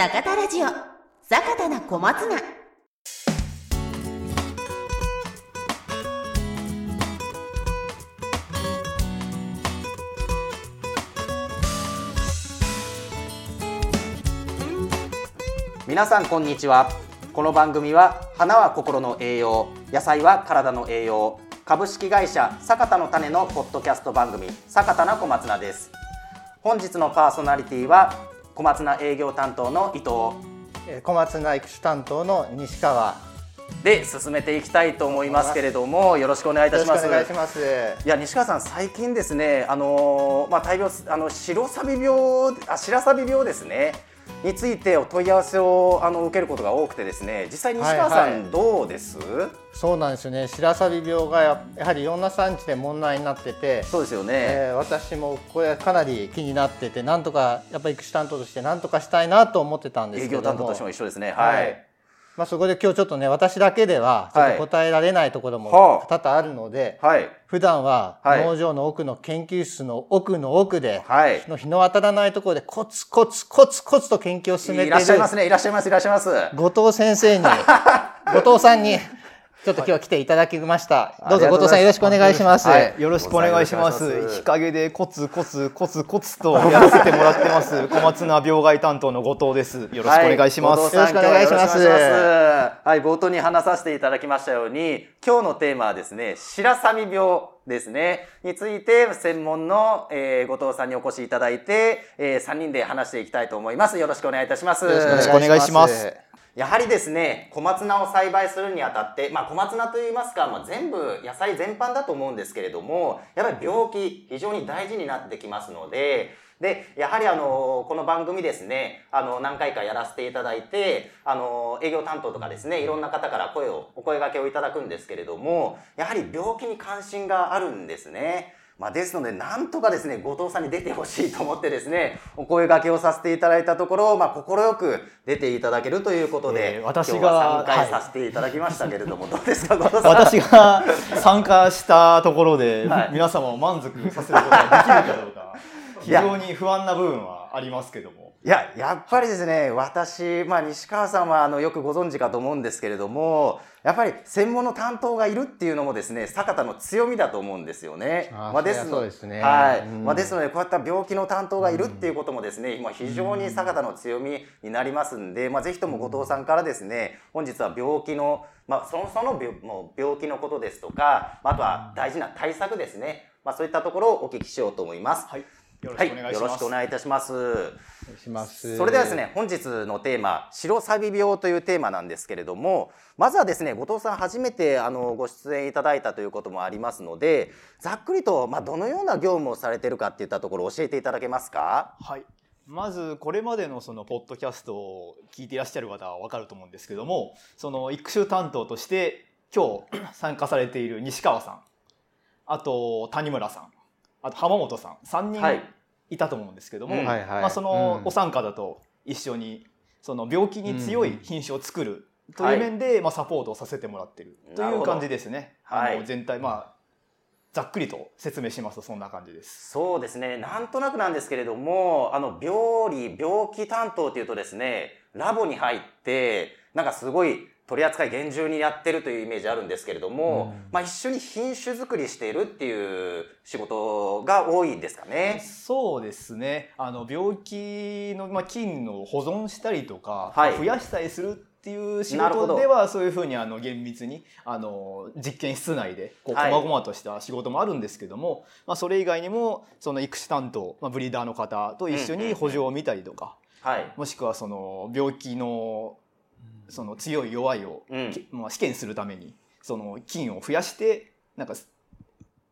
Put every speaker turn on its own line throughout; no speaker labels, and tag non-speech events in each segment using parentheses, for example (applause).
坂田ラジオ。坂田な小松菜。
皆さんこんにちは。この番組は花は心の栄養野菜は体の栄養株式会社坂田の種のポッドキャスト番組坂田な小松菜です。本日のパーソナリティは小松菜営業担当の伊藤。
えー小松菜育種担当の西川。
で進めていきたいと思いますけれどもよろしくお願いいたします。
よろしくお願いします。
いや西川さん最近ですねあのーまあ大病あの白サビ病あ白サビ病ですねについてお問い合わせをあの受けることが多くてですね実際西川さん、
はいはい。
どうです？
そうなんですよね。白錆病がややはりいろんな産地で問題になってて、
そうですよね、
えー私もこれかなり気になっててなんとかやっぱり育種担当としてなんとかしたいなと思ってたんです
営
けども。
業担当としても一緒ですね。はい、
はいまあ、そこで今日ちょっとね私だけではちょっと答えられないところも
はあ。
多々あるので、
はい。
普段は
はい。
農場の奥の研究室の奥の奥で、
はい。
の日の当たらないところでコツコツコツコツと研究を進めている
いらっしゃいますね。いらっしゃいます。いらっしゃいます。
後藤先生に (laughs) 後藤さんにちょっと今日は来ていただきました。どうぞ後藤さんよろしくお願いします。
はい
よろしくお願いしま
す
す。日陰でコツコツコツコツとやらせてもらってます。(laughs) 小松菜病害担当の後藤です。よろしくお願いします。
よろしくお願いします
はい冒頭に話させていただきましたように、今日のテーマはですね、白錆病ですね、について専門の、えー、後藤さんにお越しいただいて、えー、3人で話していきたいと思います。よろしくお願いいたします。
よろ
ろしくお願いします。
やはりですね、小松菜を栽培するにあたって、まあ小松菜といいますか、まあ全部野菜全般だと思うんですけれども、やっぱり病気非常に大事になってきますので、で、やはりあの、この番組ですね、あの、何回かやらせていただいて、あの、営業担当とかですね、いろんな方から声を、お声掛けをいただくんですけれども、やはり病気に関心があるんですね。まあ、ですので、なんとかですね、後藤さんに出てほしいと思ってですね、お声掛けをさせていただいたところ、まあ、快く出ていただけるということで、
えー私が
参加
はい
させていただきましたけれども、どうですか、(laughs) 後藤さん？
私が参加したところで、
はい
皆様を満足させることができるかどうか、(laughs) 非常に不安な部分はありますけども。
いや、やっぱりですね、私、まあ、西川さんは、あの、よくご存知かと思うんですけれども、やっぱり専門の担当がいるっていうのもですね、坂田の強みだと思うんですよね。
あー
まあ、です
そりゃそうですね
はい。
うん
まあ、ですので、こういった病気の担当がいるっていうこともですね、今非常に坂田の強みになりますんで、まあ、ぜひとも後藤さんからですね、本日は病気の、まあ、その、その病もう病気のことですとか、まああとは大事な対策ですね。まあ、そういったところをお聞きしようと思います。
はい。よろ
はい、
しくお願いします。
よろしくお願いいたします。
ます。
それではですね、本日のテーマ、白サビ病というテーマなんですけれども、まずはですね、後藤さん初めてあのご出演いただいたということもありますので、ざっくりと、まあ、どのような業務をされているかっていったところを教えていただけますか？
はい。まずこれまでのそのポッドキャストを聞いていらっしゃる方は分かると思うんですけどもその育種担当として今日参加されている西川さんあと谷村さんあと浜本さん3
はい。
人いたと思うんですけども、
うん。
はいはい。
まあ、その
うん。
お三方と一緒にその病気に強い品種を作ると
はい。いう
面で、まあ、サポートをさせてもらってると
ない
う感じですね。
はい。
あの全体まあざっくりと説明しますとそんな感じです。
そうですね、なんとなくなんですけれども、あの病理、病気担当というとですね、ラボに入って、なんかすごい取り扱い厳重にやってるというイメージあるんですけれども、まあ一緒に品種作りしているっていう仕事が多いですかね。
そうですね。あの病気の、まあ、菌を保存したりとか、
はい。
増やしたりするっていう仕事ではそういうふうにあの厳密にあの実験室内でこう
はい。
細々とした仕事もあるんですけども、まあ、それ以外にもその育種担当、まあ、ブリーダーの方と一緒に補助を見たりとか、
はい。
もしくはその病気のその強い弱いを、まあ、試験するためにその菌を増やしてなんか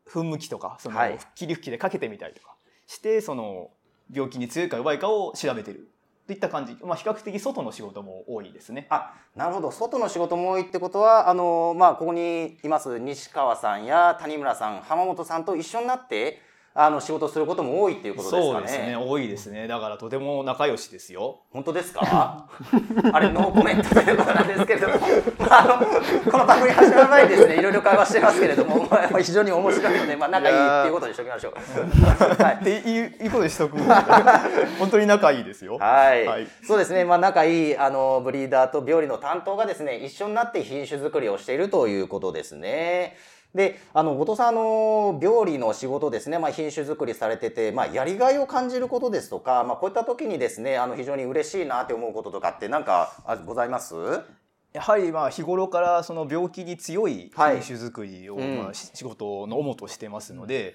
噴霧器とかその
はい。
霧吹きでかけてみたりとかしてその病気に強いか弱いかを調べてる。といった感じ、まあ、比較的外の仕事も多いですね。
あなるほど。外の仕事も多いってことはあの、まあ、ここにいます西川さんや谷村さん浜本さんと一緒になってあの仕事をすることも多いっていうことですかね。
そうですね。多いですね。だからとても仲良しですよ。
本当ですか？(laughs) あれノーコメントということなんですけれども、まあ、あのこの番組始まる前にですねいろいろ会話してますけれども、まあ、非常に面白いので、まあ、仲いいっていうことにしておきましょう。はい。
っていういうことにしとく。(laughs) 本当に仲いいですよ。
はい、
はい。
そうですね、まあ、仲いいあのブリーダーと病理の担当がですね一緒になって品種作りをしているということですね。であの後藤さんあの病理の仕事ですね、まあ、品種作りされてて、まあ、やりがいを感じることですとか、まあ、こういった時にですねあの非常に嬉しいなって思うこととかって何かあございます？
やはりまあ日頃からその病気に強い
はい。
品種作りを
うん。
まあし仕事の主としてますので、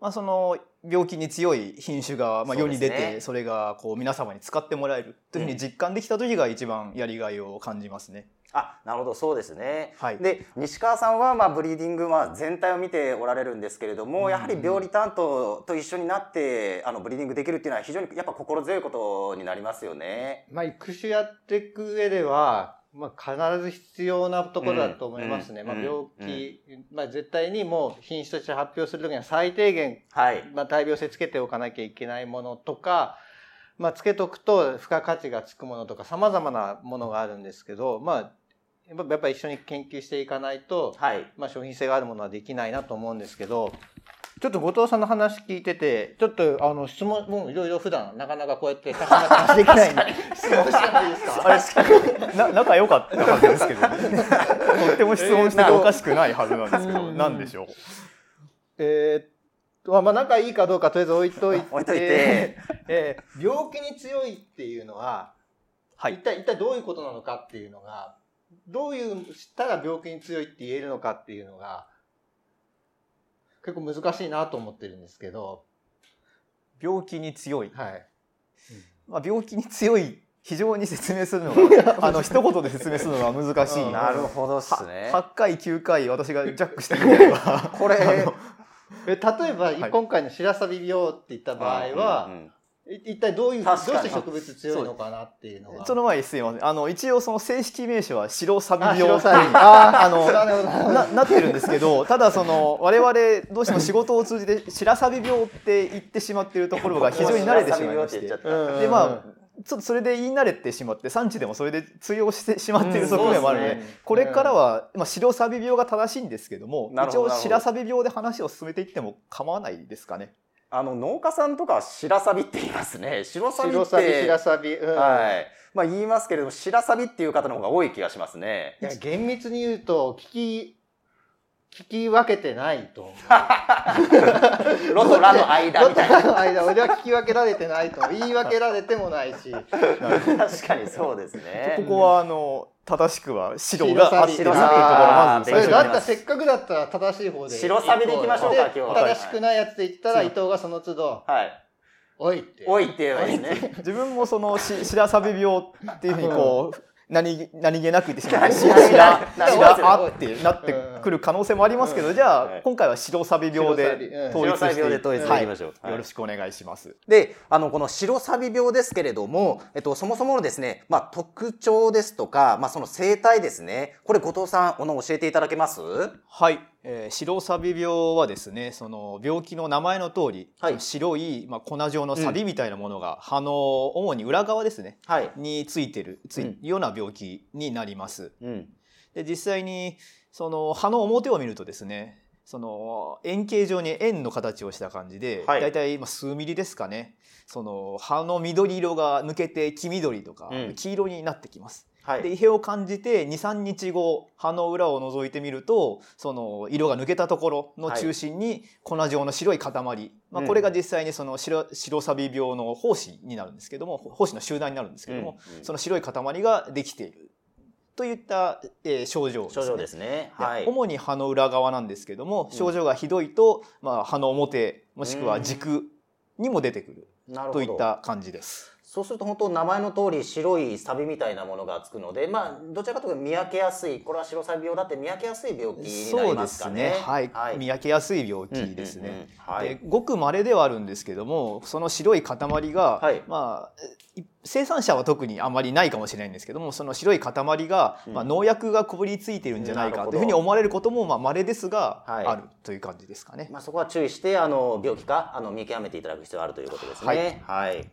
まあその病気に強い品種がまあ世に出てそれがこう皆様に使ってもらえるというふうに実感できた時が一番やりがいを感じますね。
あなるほどそうですね。
はい
で西川さんはまあブリーディングまあ全体を見ておられるんですけれども、やはり病理担当と一緒になってあのブリーディングできるっていうのは非常にやっぱ心強いことになりますよね。
まあ、育種やっていく上では、まあ、必ず必要なところだと思いますね。まあ、
うんうん
病気、まあ、絶対にもう品種として発表するときには最低限、
はい。
まあ、大病性つけておかなきゃいけないものとか、まあ、つけとくと付加価値がつくものとか様々なものがあるんですけど、まあ、やっぱやっぱ一緒に研究していかないと、
はい。
まあ、商品性があるものはできないなと思うんですけど、ちょっと後藤さんの話聞いてて、ちょっとあの質問、もういろいろ普段なかなかこうやってたくさん話できないんで、(laughs) 質問してもいいですか？(laughs)
あれな仲良かったはずですけど、ね、(laughs) とっても質問してておかしくないはずなんですけど、
うん
何でしょう？
えーっと、まあ、仲いいかどうかとりあえず置いといて、
置いといて。
えー病気に強いっていうのは、
はい。
一体、一体どういうことなのかっていうのが、どういう、したら病気に強いって言えるのかっていうのが、結構難しいなと思ってるんですけど、
病気に強い。
はい。
まあ、病気に強い非常に説明するのが (laughs) (laughs) あの一言で説明するのが難しい。
うん
なるほどっすね。
8回9回私がジャックしてみれば
これ、
え例えば、
はい
今回の白鷺病って言った場合は、
うんうん
い一体どういう、どうして植物強いのかなっていうのが。
その前にすいません。あの一応その正式名称は白サビ
あ、
病
白鷺。あー
あの
なな
ってるんですけどただその我々どうしても仕事を通じて白サビ病って言ってしまっているところが非常に慣れてしまいまして。でまあちょっとそれで言い慣れてしまって産地でもそれで通用してしまっている側面もあるので、
うん。です
ね
これからは、まあ、白サビ病が正しいんですけども一応白サビ病で話を進めていっても構わないですかね。
あの農家さんとかは白サビって言いますね。白サビって。
白鷺、白鷺。うん
はい。まあ言いますけれども、白サビっていう方の方が多い気がしますね。
いや厳密に言うと聞き聞き分けてないと。
ロとラの間みたいな。
ロとラの間俺は聞き分けられてないと言い分けられてもないし。
確かにそうですね。
ここはあの正しくは白が合ってるっていうところまず
それ
最
だったらせっかくだったら正しい方で。
白サビでいきましょうか
で
今日は
正しくないやつで言ったら伊藤がその都度
はい。
「おい」って。
多いって言えばいいですね。(laughs)
自分もそのし白サビ病っていうふうにこう何何気なく言ってしまって
何
白
気なく
白白あってなってくる可能性もありますけどじゃ
はい。
あ今回は白サビ病で統一して
で統一していきましょう。
はい。よろしくお願いします。
で、あの、この白サビ病ですけれども、えっと、そもそものですね、まあ、特徴ですとか、まあ、その生態ですね。これ、後藤さん、おの教えていただけます？
はい、えー白サビ病はですねその病気の名前の通り、
はい。
白い、まあ、粉状のサビみたいなものが、葉の主に裏側ですね
はい。
についてるついるような病気になります。
うん。
で実際にその葉の表を見るとですねその円形状に円の形をした感じで、
はい。
だいたいまあ数ミリですかね。その葉の緑色が抜けて黄緑とか
うん。
黄色になってきます。
はい。
で異変を感じて23日後葉の裏を覗いてみるとその色が抜けたところの中心に粉状の白い塊、まあ、
うん。
これが実際にその白白サビ病の胞子になるんですけども胞子の集団になるんですけども、
うんうん。
その白い塊ができているといった、えー症状です、ね。
症状ですね。
で
はい。
主に葉の裏側なんですけども症状がひどいと、まあ、葉の表もしくは軸にも出てくる。といった感じです。
そうすると本当名前の通り白いサビみたいなものがつくので、まあどちらかというと見分けやすい、これは白サビ病だって見分けやすい病気になり
そうです
ますかね。
ね、はい見分けやすい病気ですね。
うんうんうんはい
でごく稀ではあるんですけどもその白い塊が、
はい
まあい生産者は特にあまりないかもしれないんですけどもその白い塊が、
うん
まあ、農薬がこぶりついてるんじゃないかというふうに思われることもまあ稀ですが、
はい
あるという感じですかね。
まあそこは注意してあの病気かあの見極めていただく必要があるということですね。はい。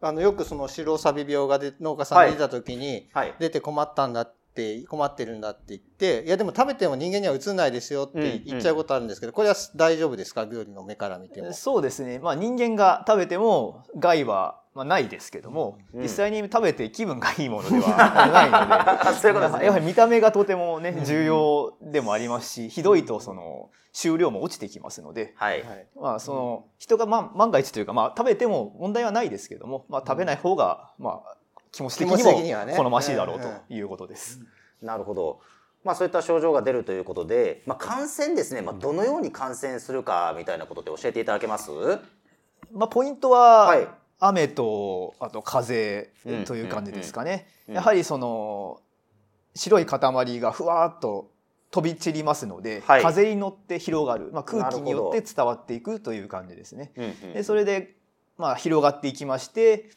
あのよくその白サビ病がで農家さんに出た時に、
はい。
出て困ったんだって困ってるんだって言っていやでも食べても人間には移んないですよって言っちゃうことあるんですけど、これは大丈夫ですか？病理の目から見ても。
そうですね、まあ、人間が食べても害はまあないですけども、
うん
実際に食べて気分がいいものでは (laughs) ないので
そういうことですね
やはり見た目がとてもね重要でもありますしひどいとその収量も落ちてきますので、
はい。
はい
まあ、その人がまあ万が一というか、まあ、食べても問題はないですけども、まあ、食べない方がまあ気持ち的
に
も好ましいだろうということです。
なるほど。まあそういった症状が出るということで、まあ感染ですね。まあどのように感染するかみたいなことで教えていただけます？
まあ、ポイントは、
はい。
雨とあと風
うん
という感じですかね、
うん
やはりその白い塊がふわっと飛び散りますので、
はい。
風に乗って広がる、まあ、空気によって伝わっていくという感じですね。
うんうん。
でそれで、まあ、広がっていきまして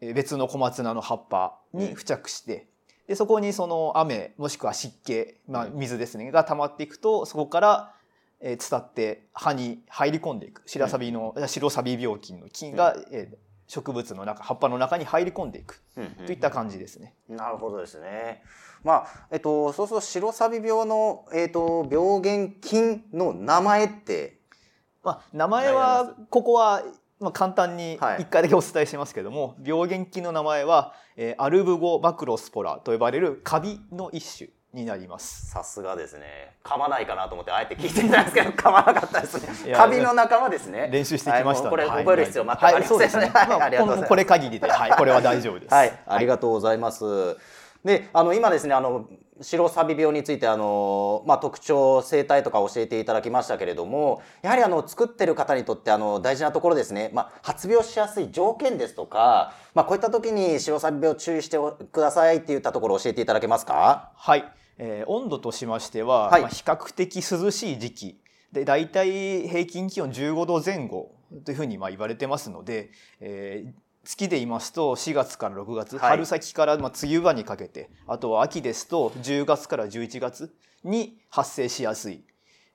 えー別の小松菜の葉っぱに付着して、でそこにその雨もしくは湿気、まあ、
うん。
水ですねが溜まっていくとそこからえー伝って葉に入り込んでいく。白サビの、白サビ病菌の菌が、えー植物の中葉っぱの中に入り込んでいく。
うんうん
といった感じですね。
なるほどですね。まあえっとそうすると白サビ病のえっと病原菌の名前って。
まあ、名前はここは、まあ、簡単に
はい。
一回だけお伝えしますけども、病原菌の名前は、えーアルブゴバクロスポラと呼ばれるカビの一種になります。
さすがですね。噛まないかなと思ってあえて聞いてみたんですけど (laughs) 噛まなかったですね。カビの仲間ですね。
練習してきました
これ
はい
覚える必要全くありません
はい、あ
りがとうございます
これ限りで、はい、これは大丈夫です。
はい、ありがとうございます。で、あの今ですね、あの白サビ病についてあのまあ特徴生態とか教えていただきましたけれども、やはりあの作ってる方にとってあの大事なところですね。まあ発病しやすい条件ですとか、まあこういった時に白サビ病注意してくださいっていったところを教えていただけますか？
はい、えー温度としましては、
はい
まあ、比較的涼しい時期で大体平均気温15度前後というふうにまあ言われてますので、えー月で言いますと4月から6月、
はい
春先からまあ梅雨場にかけてあとは秋ですと10月から11月に発生しやすい、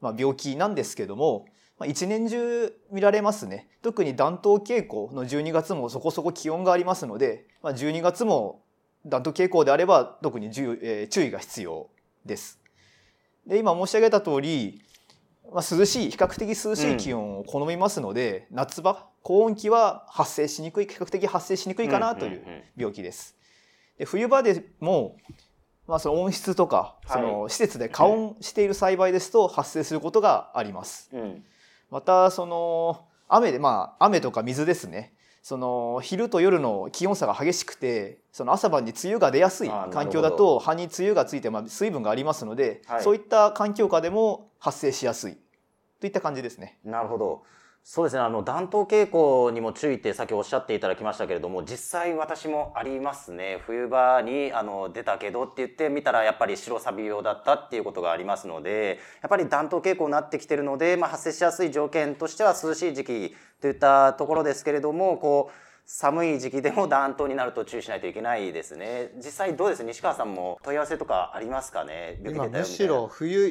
まあ、病気なんですけども、まあ、一年中見られますね特に暖冬傾向の12月もそこそこ気温がありますので、まあ、12月も暖冬傾向であれば特に注,、えー注意が必要です。で今申し上げた通り、まあ、涼しい比較的涼しい気温を好みますので、夏場高温期は発生しにくい比較的発生しにくいかなという
うんうんうん
病気です。で冬場でも、まあ、その温室とか
はい
その施設で加温している栽培ですと発生することがあります。
うん。
またその雨でまあ雨とか水ですねその昼と夜の気温差が激しくてその朝晩に梅雨が出やすい環境だと葉に梅雨がついて、まあ、水分がありますので、
はい
そういった環境下でも発生しやすいといった感じですね。
なるほど。そうですね。あの暖冬傾向にも注意ってさっきおっしゃっていただきましたけれども、実際私もありますね。冬場にあの出たけどって言ってみたらやっぱり白サビ病だったっていうことがありますので、やっぱり暖冬傾向になってきてるので、まあ発生しやすい条件としては涼しい時期といったところですけれども、こう寒い時期でも暖冬になると注意しないといけないですね。実際どうです？西川さんも問い合わせとかありますかね？病気出たよみたいな
今むしろ冬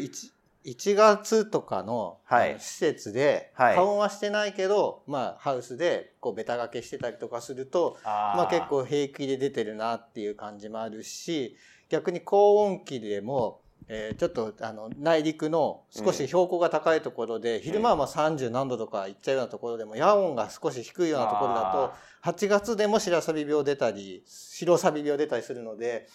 1, 1月とかの,、
はい。
施設で
はい。
加温はしてないけど、まあ、ハウスでこうベタ掛けしてたりとかするとまあ、結構平気で出てるなっていう感じもあるし逆に高温期でも、えーちょっとあの内陸の少し標高が高いところで、昼間はまあ30何度とかいっちゃうようなところでも夜温が少し低いようなところだと8月でも白サビ病出たり白サビ病出たりするので、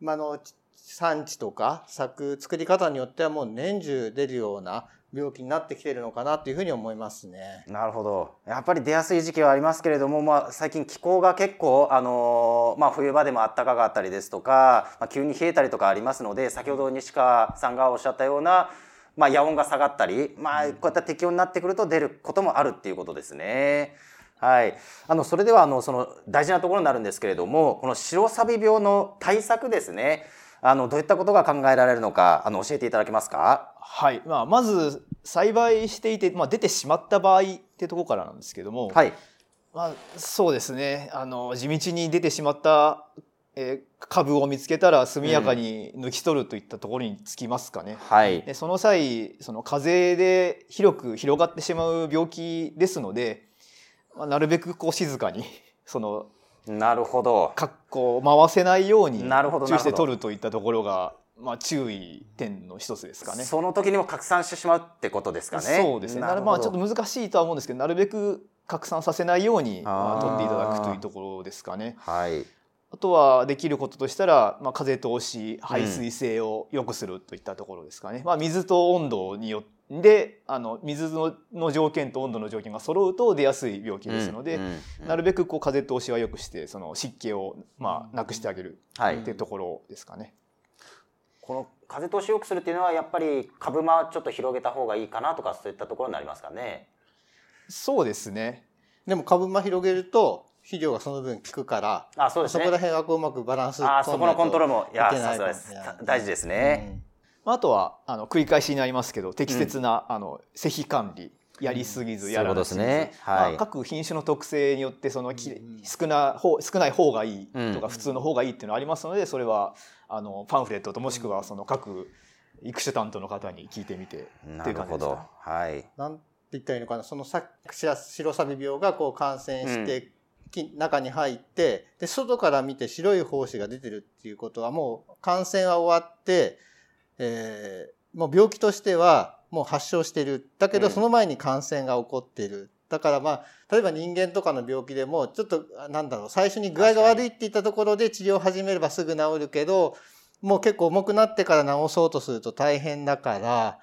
まあ、あのち産地とか作作り方によってはもう年中出るような病気になってきてるのかなっていうふうに思いますね。
なるほどやっぱり出やすい時期はありますけれども、まあ、最近気候が結構、あのーまあ、冬場でも暖かかったりですとか、まあ、急に冷えたりとかありますので先ほど西川さんがおっしゃったような、まあ、夜温が下がったり、まあ、こういった適温になってくると出ることもあるっていうことですね。はい、あのそれではあのその大事なところになるんですけれどもこの白サビ病の対策ですねあのどういったことが考えられるのかあの教えていただけますか？
はい、まあ、まず栽培していて、まあ、出てしまった場合ってところからなんですけども、
はい。
まあ、そうですね。あの地道に出てしまった、えー株を見つけたら速やかに抜き取るといったところにつきますかね。
はい。
でその際その風邪で広く広がってしまう病気ですので、まあ、なるべくこう静かにその
なるほど
かこう回せないように
なるほど
注意して取るといったところが、まあ、注意点の一つですかね。
その時にも拡散してしまうってことですかね
そうですね。なるまあちょっと難しいとは思うんですけど、なるべく拡散させないようにまあ取っていただくというところですかね。
はい
あとはできることとしたら、まあ、風通し排水性を良くするといったところですかね。まあ、水と温度によってあの水のの条件と温度の条件が揃うと出やすい病気ですので、
うんうん
なるべくこう風通しは良くしてその湿気をまあなくしてあげる
はい。
っていうところですかね。
この風通しを良くするっていうのはやっぱり株間ちょっと広げた方がいいかなとかそういったところになりますかね。
そうですね。
でも株間広げると肥料がその分効くから
あそうですね。
そこら辺はこううまくバランス
あそこのコントロールもいやさすがです。大事ですね、
まああとはあの繰り返しになりますけど適切な、あの施肥管理やりすぎずやらなすぎず、
そういうことですね。はい。
まあ、各品種の特性によってそのき
うん
少な方少ない方がいい
うん。
とか普通の方がいいっていうのがありますのでそれはあのパンフレットともしくはその各育種担当の方に聞いてみて
な
っていう
るほど
感じです。
はい。
なんて言ったらいいのかな？そのさ白白サビ病がこう感染して、き中に入ってで外から見て白い胞子が出てるっていうことはもう感染は終わって、えーもう病気としてはもう発症してる。だけど
うん。
その前に感染が起こってる。だからまあ例えば人間とかの病気でもちょっとあなんだろう最初に具合が悪いって言ったところで治療を始めればすぐ治るけどもう結構重くなってから治そうとすると大変だから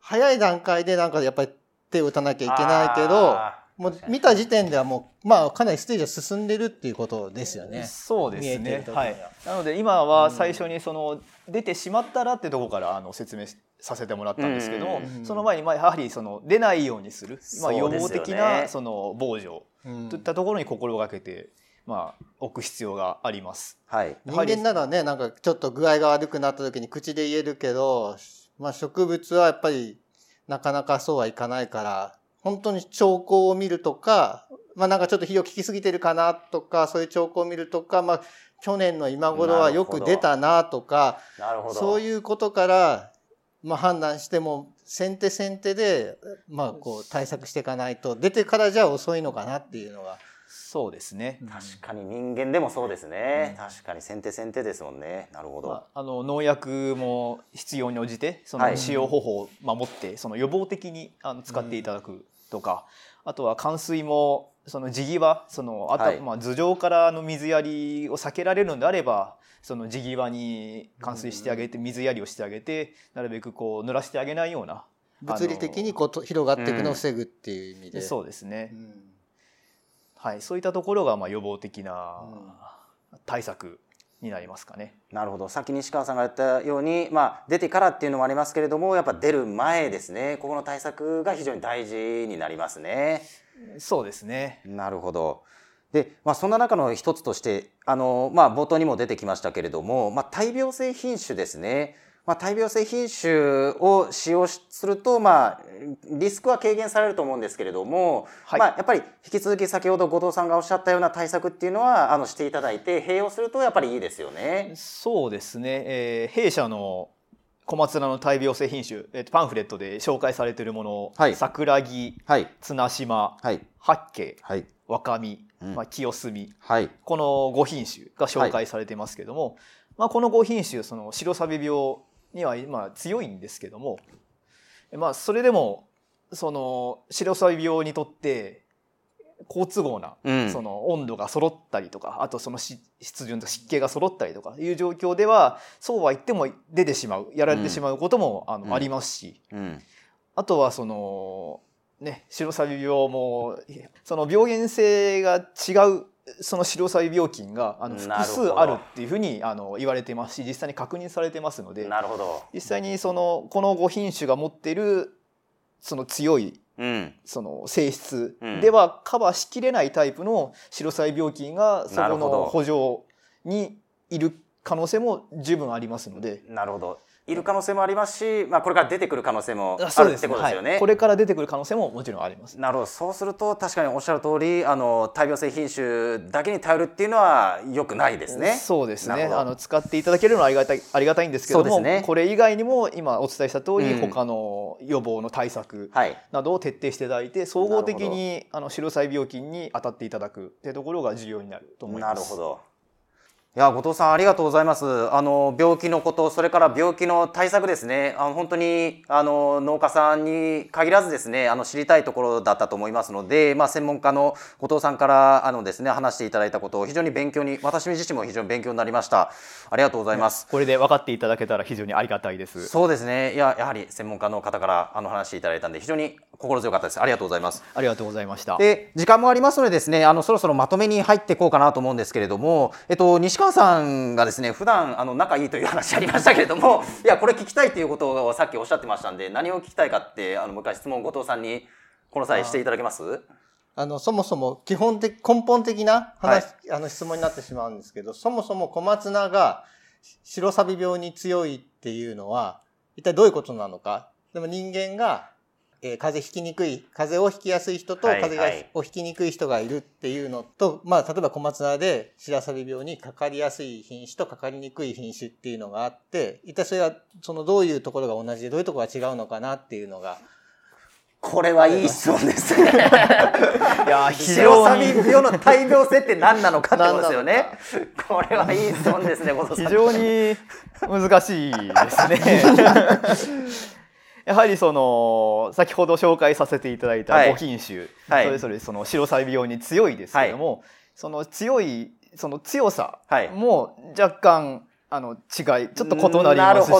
早い段階でなんかやっぱり手を打たなきゃいけないけどもう見た時点ではもうまあかなりステージは進んでるっていうことですよね。
そうですね。
は
はい。なので今は最初にその出てしまったらってところからあの説明しさせてもらったんですけどその前にまあやはりその出ないようにする、まあ予防的なその防除
うん
といったところに心がけてまあ置く必要があります。
はい
人間ならねなんかちょっと具合が悪くなった時に口で言えるけど、まあ、植物はやっぱりなかなかそうはいかないから本当に兆候を見るとか、まあ、なんかちょっと費用効きすぎてるかなとかそういう兆候を見るとか、まあ、去年の今頃はよく出たなとか
なるほど。
そういうことから、まあ、判断しても先手先手で、まあ、こう対策していかないと出てからじゃ遅いのかなっていうのが。
そうですね。
確かに人間でもそうですね、確かに先手先手ですもんね。なるほど、
まあ、あの農薬も必要に応じてそ
はい。
の使用方法を守ってその予防的にあの使っていただくとか、あとは冠水もその地際そのあた、
はい。
まあ、頭上からの水やりを避けられるのであればその地際に冠水してあげて水やりをしてあげてなるべくこう濡らしてあげないような
物理的にこうと広がっていくのを防ぐっていう意味で。
そうですね、
うん。
はい、そういったところがまあ予防的な対策になりますかね。
なるほどさっき西川さんが言ったように、まあ、出てからっていうのもありますけれどもやっぱ出る前ですねここの対策が非常に大事になりますね。
そうですね。
なるほどで、まあ、そんな中の一つとしてあの、まあ、冒頭にも出てきましたけれども、まあ、大病性品種ですね。まあ、大病性品種を使用すると、まあ、リスクは軽減されると思うんですけれども、
はい。
まあ、やっぱり引き続き先ほど後藤さんがおっしゃったような対策っていうのはあのしていただいて併用するとやっぱりいいですよね。
そうですね、えー弊社の小松菜の大病性品種、えーとパンフレットで紹介されているもの、
はい。
桜木
はい。
綱島
はい。
八景
はい。
若見、
うん。
まあ、清澄
はい。
この5品種が紹介されてますけども、まあ、この5品種その白サビ病にはまあ強いんですけども、まあ、それでもその白サビ病にとって好都合な
うん。
その温度が揃ったりとかあとそのし湿潤と湿気が揃ったりとかいう状況ではそうは言っても出てしまうやられてしまうこともあの、
うん。
ありますし
うん。
あとはそのね白サビ病もその病原性が違うその白サビ病菌があの複数あるっていうふうにあの言われてますし実際に確認されてますので
なるほど。
実際にそのこの5品種が持っているその強い
うん。
その性質
うん
ではカバーしきれないタイプの白細病菌がそこの補助にいる可能性も十分ありますので。
なるほど。いる可能性もありますし、まあこれから出てくる可能性もあるってことですよね。
はいこれから出てくる可能性ももちろんあります。
なるほどそうすると確かにおっしゃる通りあの大病性品種だけに頼るっていうのは良くないですね。
そうですねあの使っていただけるのはありがたいありがたいんですけども、
ね
これ以外にも今お伝えした通り、
うん
他の予防の対策
はい。
などを徹底していただいて総合的にあの白細病菌に当たっていただくっていうところが重要になると思います。
なるほど。いや後藤さんありがとうございます。あの病気のことそれから病気の対策ですね。あの本当にあの農家さんに限らずですねあの知りたいところだったと思いますので、まあ専門家の後藤さんからあのですね話していただいたことを非常に勉強に私自身も非常に勉強になりました。ありがとうございます。
これで分かっていただけたら非常にありがたいです。
そうですね。いややはり専門家の方からあの話していただいたんで非常に心強かったです。ありがとうございます。
ありがとうございました。
で時間もありますのでですねあのそろそろまとめに入っていこうかなと思うんですけれども、えっと、西川さんがですね普段あの仲いいという話ありましたけれども (laughs) いやこれ聞きたいということをさっきおっしゃってましたんで何を聞きたいかってあのもう一回質問後藤さんにこの際していただけます？
あの、そもそも基本的、根本的な話、あの質問になってしまうんですけど、そもそも小松菜が白サビ病に強いっていうのは、一体どういうことなのか。でも人間が、えー風邪ひきにくい、風邪をひきやすい人と、
はい
風邪が
はい
をひきにくい人がいるっていうのと、まあ、例えば小松菜で白サビ病にかかりやすい品種とかかりにくい品種っていうのがあって、一体それは、そのどういうところが同じで、どういうところが違うのかなっていうのが、
これはいい質問ですね。(laughs)
いや非
白サ
常に
ビ病の大病性って何なのかってことですよね。(laughs) これはいい質問ですね。
非常に難しいですね。(laughs) やはりその先ほど紹介させていただいた
はい。
5品種、
はい。
それぞれその白細病に強いですけれども、その強いその強さ
はい。
も若干あの違いちょっと異なりますし。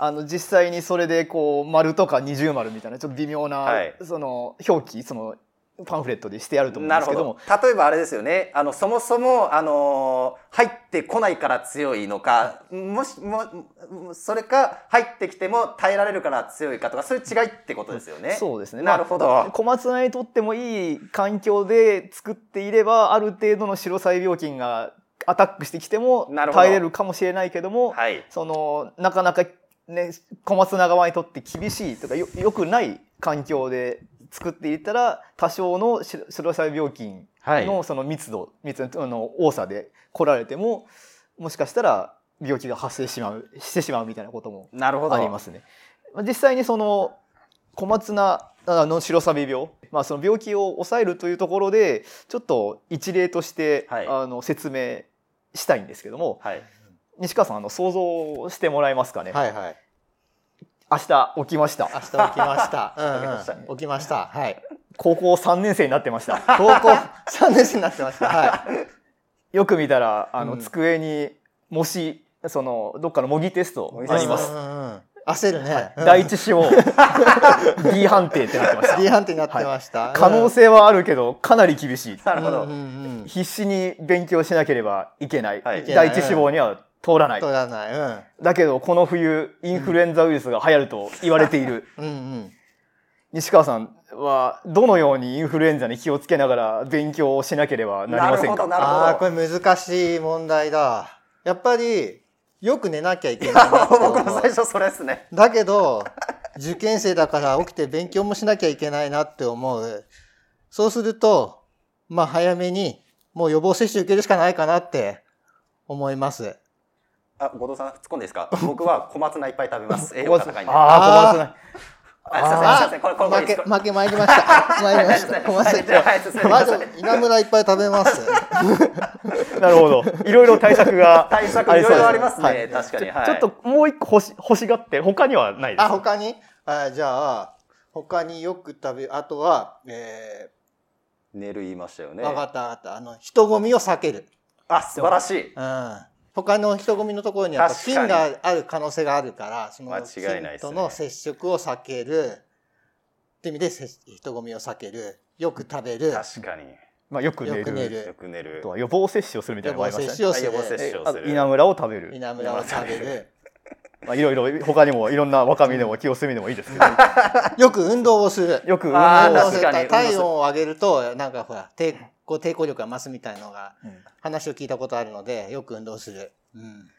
あの実際にそれでこう丸とか二重丸みたいなちょっと微妙な、
はい。
その表記そのパンフレットでしてあると思うんですけど。も
ど。例えばあれですよね。あのそもそも、あのー入ってこないから強いのかもしもそれか入ってきても耐えられるから強いかとかそういう違いってことですよね。
そうですね。
なるほど。
まあ小松菜にとってもいい環境で作っていれば、ある程度の白細病菌がアタックしてきても耐えれるかもしれないけども、
はい。
そのなかなかね小松菜側にとって厳しいとかよ良くない環境で作っていったら多少の白白細病菌
はい。
のその密度、密度の多さで来られてももしかしたら病気が発生しまうしてしまうみたいなことも
なるほど。
ありますね。まあ実際にその小松菜あの白サビ病、まあ、その病気を抑えるというところでちょっと一例として、
はい。
あの説明したいんですけども
はい。
西川さんあの想像してもらえますかね、
はいはい。
明日起きました。
明日起きました。(laughs) うん
起きましたね。
うん、起きました。はい。
高校3年生になってました。
高校3年生になってました。はい。(laughs)
よく見たらあの、
うん。
机に模試そのどっかの模擬テストあります。
焦るね。うん。
第一志望。(laughs) D 判定ってなってました。
D 判定になってました。
可能性はあるけどかなり厳しい。
なるほど、
必死に勉強しなければいけない、
はい。
第一志望には通らない、
取らない。うん。
だけどこの冬インフルエンザウイルスが流行ると言われている、(laughs)
うんうん。
西川さんはどのようにインフルエンザに気をつけながら勉強をしなければなりませんか？
なるほど
ああ、これ難しい問題だ。やっぱり、よく寝なきゃいけない。(laughs)
僕も最初それですね。
だけど、受験生だから起きて勉強もしなきゃいけないなって思う。そうすると、まあ早めに、もう予防接種受けるしかないかなって思います。
あ後藤さん突っ込んでいいですか？(laughs) 僕は小松菜いっぱい食べます。(laughs) 栄養価高いんで。あ
ああ小松菜。
すいませんすいません
負け、負け参りました。(laughs) 参りました。ごめんなさい。
はい進めてく
まず、稲村いっぱい食べます。
なるほど。いろいろ対策が
対策いろいろありますね、
はい
確かに、はい、
ちょっともう一個欲し欲しがって他にはないです
あ、他に？あじゃあ、他によく食べる、あとは、え
寝る言いましたよ
ー、
ね。
わかったわかった。あの、人混みを避ける。
あ素晴らしい。
うん。他の人混みのところにやっぱ
確かに
菌がある可能性があるから、その菌との接触を避ける。って意味でせ人混みを避ける。よく食べる。
確かに
まあ、よく寝る
よく寝
よ
る。
く寝る
あとは予防接種をするみたい
予
なのもあ
防
りましたね
接種をする。
はい予防接種
えあと稲村を食べる
稲村を食べる。
まあ、いろいろ他にもいろんな若みでも清澄でもいいですけど (laughs)
よく運動をする。
よく運動
をする体温を上げると、なんかほら、抵抗抵抗力が増すみたいのが、
うん
話を聞いたことあるので、よく運動する。うん。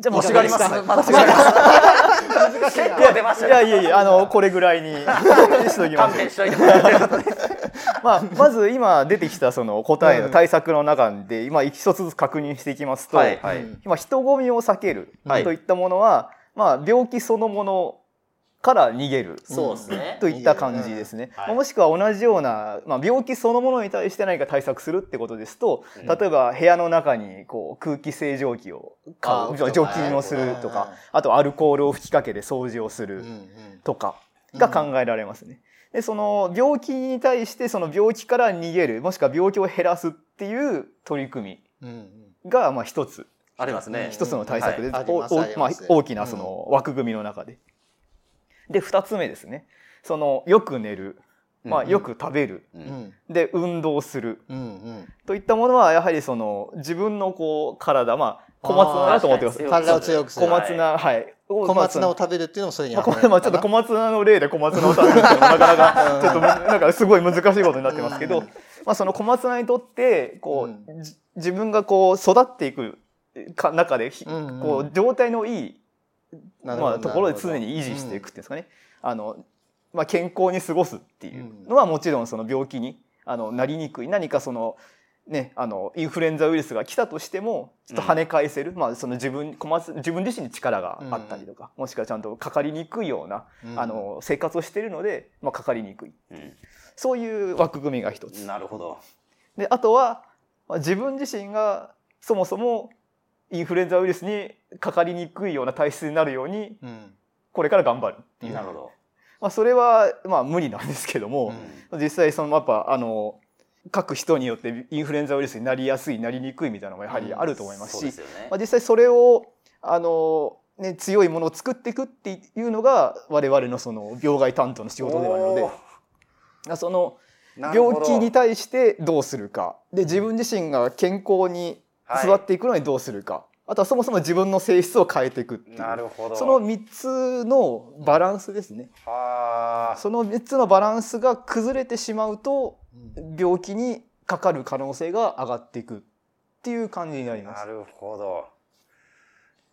じゃあ
欲しがりますまだ欲しがります。結構出ました
いやいやいやあのこれぐらいに (laughs) しときます。
勘弁しといてもらって。
まあ、まず今出てきたその答えの対策の中で今一つずつ確認していきますと、今人混みを避ける
はい
といったものは、まあ、病気そのものから逃げる。
そうですね。(laughs)
といった感じですね、
はい。
もしくは同じような、まあ、病気そのものに対して何か対策するってことですと
うん。
例えば部屋の中にこう空気清浄機を買
あ
う除菌をすると
うん。
かあとアルコールを吹きかけて掃除をするとかが考えられますね。でその病気に対してその病気から逃げるもしくは病気を減らすっていう取り組みがまあ一つ。
ありますね。
一つの対策で、
はい。ます
おまあ大きなその枠組みの中で。で二つ目ですね。そのよく寝る、まあ、
うん
よく食べる、
う
うん。ん
で運動する。
うんうん。
といったものはやはりその自分のこう体まあ小松菜だと思ってください
あー
体を強くする。
小松菜はい。
小松菜を
ま
食べるっていうのもそれに
あ
当てはめる
まあちょっと小松菜の例で小松菜を食べるっていうのもなかなか (laughs) ちょっとむなんかすごい難しいことになってますけど、
うん。
まあ、その小松菜にとってこう、自分がこう育っていくか中でひ、
うんうん。
こう状態のいい、まあ、ところで常に維持していくっていうんですかね、あのまあ、健康に過ごすっていうのはもちろんその病気にあのなりにくい。何かそのね、あのインフルエンザウイルスが来たとしてもちょっと跳ね返せる、まあ、その自分自分自身に力があったりとか、もしくはちゃんとかかりにくいような、
うん。
あの生活をしているので、まあ、かかりにくい
うん。
そういう枠組みが一つ。
なるほど。
であとはまあ自分自身がそもそもインフルエンザウイルスにかかりにくいような体質になるように
うん。
これから頑張るっていう、
なるほど。
まあ、それはまあ無理なんですけども、
うん。
実際そのやっぱあの各人によってインフルエンザウイルスになりやすいなりにくいみたいなのもやはりあると思いますし、
そうですよね。
まあ、実際それをあの、ね、強いものを作っていくっていうのが我々のその病害担当の仕事ではあるので
お
その病気に対してどうするか。で自分自身が健康に座っていくのにどうするか、あとはそもそも自分の性質を変えていくっていう。
なるほど。
その3つのバランスですね。
はあ。
その3つのバランスが崩れてしまうと
うん。
病気にかかる可能性が上がっていくっていう感じになります。
なるほど。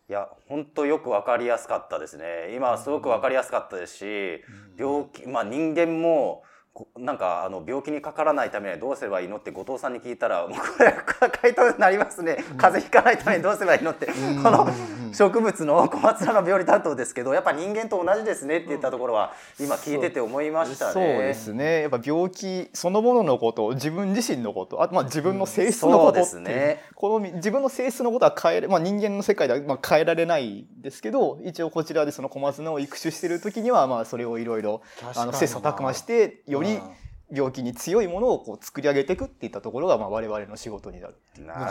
いや本当よくわかりやすかったですね。今すごくわかりやすかったですし病気まあ人間もこなんかあの病気にかからないためにはどうすればいいのって後藤さんに聞いたらもうこれ回答になりますね。風邪ひかないためにどうすればいいのって。この植物の小松菜の病理担当ですけどやっぱ人間と同じですねって言ったところは今聞いてて思いましたね。
そうですね。やっぱ病気そのもののこと自分自身のことあとまあ自分の性質のことっていう、
そうですね。
このみ自分の性質のことは変えれ、まあ、人間の世界ではまあ変えられないですけど一応こちらでその小松菜を育種している時にはまあそれをいろいろあの切磋琢磨してより病気に強いものをこう作り上げていくっていったところがまあ我々の仕事になる。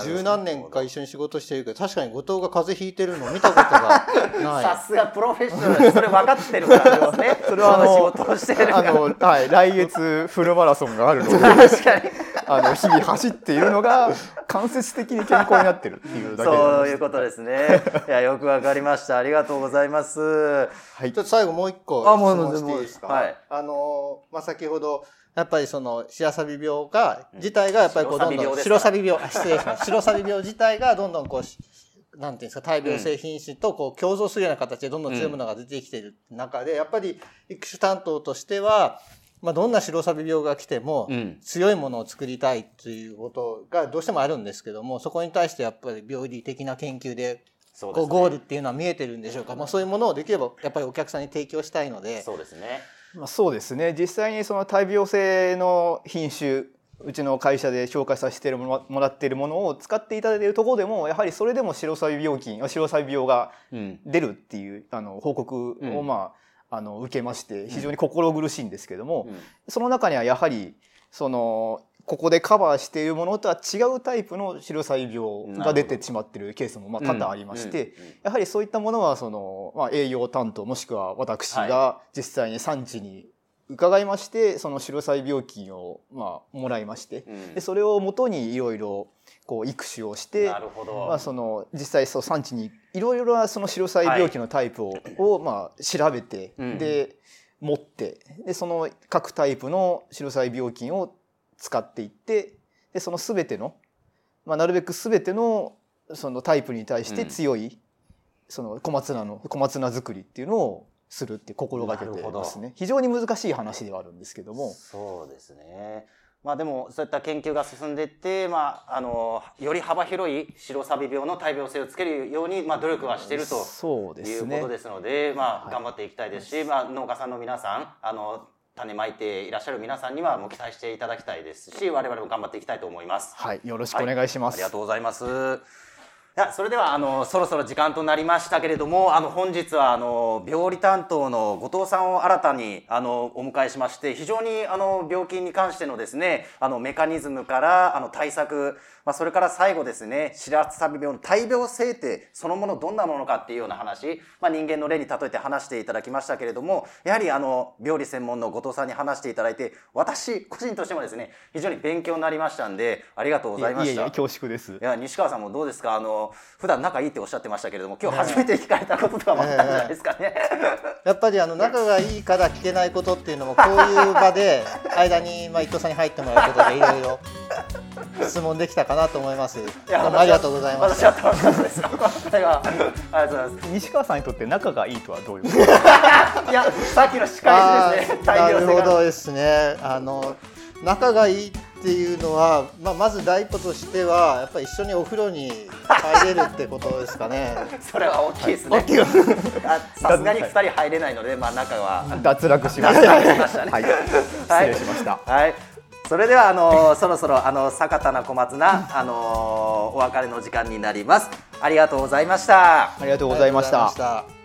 十何年か一緒に仕事してるけど確かに後藤が風邪ひいてるのを見たことが (laughs) ない
さすがプロフェッショナルそれ分かってるからですね。
それはあの
そ仕事をしてるから。(laughs)
あの、はい、来月フルマラソンがあるので
確かに。
あの日々走っているのが間接的に健康になってるっていうだけで
そういうことですね。いやよくわかりました。ありがとうございます。
はい。
ちょっと最後もう一個
あもう
質問していいですか、
もうはい
あのまあ先ほどやっぱりその白錆病が自体がやっぱりこうどんどん白
白錆
錆病あ失礼しました。白錆病自体がどんどんこうしなんていうんですか大病性品種とこう共存するような形でどんどん強いものが出てきている中でやっぱり育種担当としてはまあどんな白錆病が来ても
うん
強いものを作りたいということがどうしてもあるんですけどもそこに対してやっぱり病理的な研究で
そうですね。
こうゴールっていうのは見えてるんでしょうか、まあ、そういうものをできればやっぱりお客さんに提供したいので
そうですね。
まあ、そうですね実際にその大病性の品種うちの会社で紹介させてもらっているものを使っていただいているところでもやはりそれでも白錆病菌白錆病が
うん。
出るっていうあの報告を
うん
まあ、あの受けまして非常に心苦しいんですけども、
うん。
その中にはやはりそのここでカバーしているものとは違うタイプの白錆病が出てしまっているケースもまあ多々ありまして、やはりそういったものはその、まあ、営業担当もしくは私が実際に産地に伺いましてその白錆病菌を、まあ、もらいまして
うん。
でそれをもとにいろいろこう育種をしてまあ、その実際そう産地にいろいろなその白菜病気のタイプを,、をまあ調べて、
うん。
で持ってでその各タイプの白菜病菌を使っていってでその全ての、まあ、なるべく全てのそのタイプに対して強い、その小松菜の小松菜作りっていうのをするって心がけてますね。非常に難しい話ではあるんですけども。
そうですね。まあでもそういった研究が進んでいって、まああのより幅広い白サビ病の大病性をつけるようにまあ努力はしていると
そうで
いうことですので、まあ
はい
頑張っていきたいですし、まあ農家さんの皆さんあの種まいていらっしゃる皆さんにはもう期待していただきたいですし、我々も頑張っていきたいと思います。
はいよろしくお願いします、
ありがとうございます。それではあのそろそろ時間となりましたけれどもあの本日はあの病理担当の後藤さんを新たにあのお迎えしまして非常にあの病気に関してのですねあのメカニズムからあの対策、まあ、それから最後ですね白サビ病の大病性ってそのものどんなものかっていうような話、まあ、人間の例に例えて話していただきましたけれどもやはりあの病理専門の後藤さんに話していただいて私個人としてもですね非常に勉強になりましたんでありがとうございました。
いえいえ恐縮です
いや西川さんもどうですか？あの普段仲いいっておっしゃってましたけれども今日初めて聞かれたこととかもあったんじゃないですかね？(laughs)
やっぱりあの仲がいいから聞けないことっていうのもこういう場で間にまあ伊藤さんに入ってもらうことでいろいろ質問できたかなと思います。ありがとうございます。
ありがとうございます。
西川さんにとって仲がいいとはどういうこと？(laughs)
いやさっきの仕返し (laughs) ですね。
なるほどですね。あの仲がいいっていうのは、まあ、まず第一歩としてはやっぱり一緒にお風呂に入れるってことですかね。(laughs)
それは大きいですね。さすがに二人入れないのでまあ仲は。
脱落しました。失礼しました。
はい。それではあのそろそろあの坂田な小松菜あのお別れの時間になります。ありがとうございました。
ありがとうございました
ありがとうございました